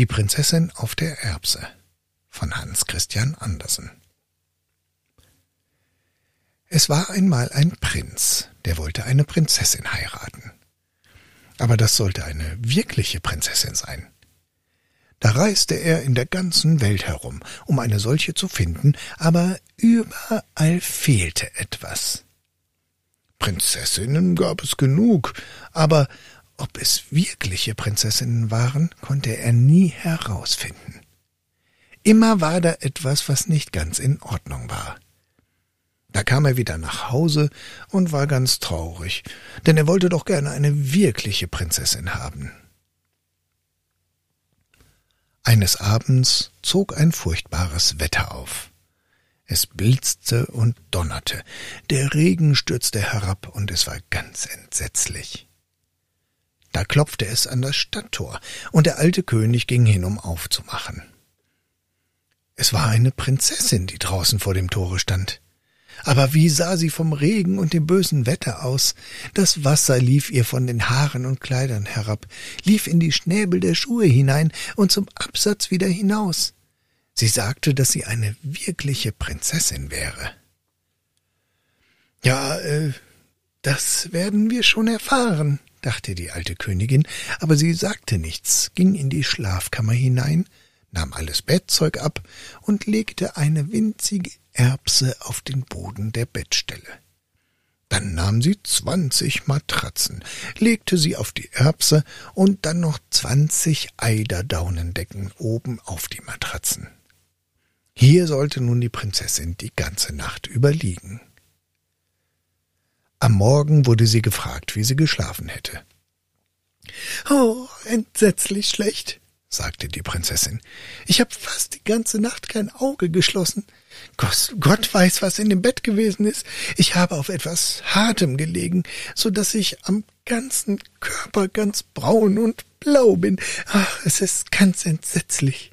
Die Prinzessin auf der Erbse von Hans Christian Andersen Es war einmal ein Prinz, der wollte eine Prinzessin heiraten. Aber das sollte eine wirkliche Prinzessin sein. Da reiste er in der ganzen Welt herum, um eine solche zu finden, aber überall fehlte etwas. Prinzessinnen gab es genug, aber ob es wirkliche Prinzessinnen waren, konnte er nie herausfinden. Immer war da etwas, was nicht ganz in Ordnung war. Da kam er wieder nach Hause und war ganz traurig, denn er wollte doch gerne eine wirkliche Prinzessin haben. Eines Abends zog ein furchtbares Wetter auf. Es blitzte und donnerte, der Regen stürzte herab und es war ganz entsetzlich. Da klopfte es an das Stadttor, und der alte König ging hin, um aufzumachen. Es war eine Prinzessin, die draußen vor dem Tore stand. Aber wie sah sie vom Regen und dem bösen Wetter aus? Das Wasser lief ihr von den Haaren und Kleidern herab, lief in die Schnäbel der Schuhe hinein und zum Absatz wieder hinaus. Sie sagte, dass sie eine wirkliche Prinzessin wäre. Ja, äh, das werden wir schon erfahren, dachte die alte Königin, aber sie sagte nichts, ging in die Schlafkammer hinein, nahm alles Bettzeug ab und legte eine winzige Erbse auf den Boden der Bettstelle. Dann nahm sie zwanzig Matratzen, legte sie auf die Erbse und dann noch zwanzig Eiderdaunendecken oben auf die Matratzen. Hier sollte nun die Prinzessin die ganze Nacht überliegen. Am Morgen wurde sie gefragt, wie sie geschlafen hätte. Oh, entsetzlich schlecht, sagte die Prinzessin. Ich habe fast die ganze Nacht kein Auge geschlossen. Gott, Gott weiß, was in dem Bett gewesen ist. Ich habe auf etwas Hartem gelegen, so dass ich am ganzen Körper ganz braun und blau bin. Ach, es ist ganz entsetzlich.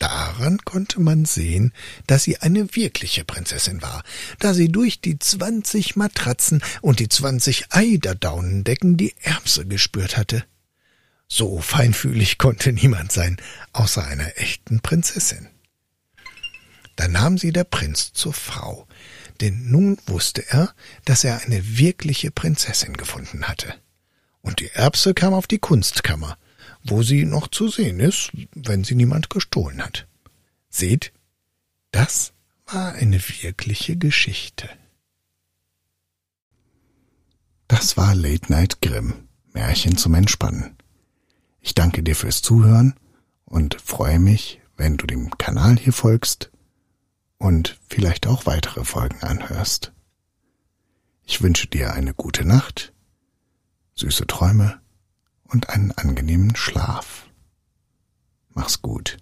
Daran konnte man sehen, dass sie eine wirkliche Prinzessin war, da sie durch die zwanzig Matratzen und die zwanzig Eiderdaunendecken die Erbse gespürt hatte. So feinfühlig konnte niemand sein, außer einer echten Prinzessin. Da nahm sie der Prinz zur Frau, denn nun wusste er, dass er eine wirkliche Prinzessin gefunden hatte. Und die Erbse kam auf die Kunstkammer, wo sie noch zu sehen ist, wenn sie niemand gestohlen hat. Seht, das war eine wirkliche Geschichte. Das war Late Night Grimm, Märchen zum Entspannen. Ich danke dir fürs Zuhören und freue mich, wenn du dem Kanal hier folgst und vielleicht auch weitere Folgen anhörst. Ich wünsche dir eine gute Nacht, süße Träume und einen angenehmen Schlaf. Mach's gut.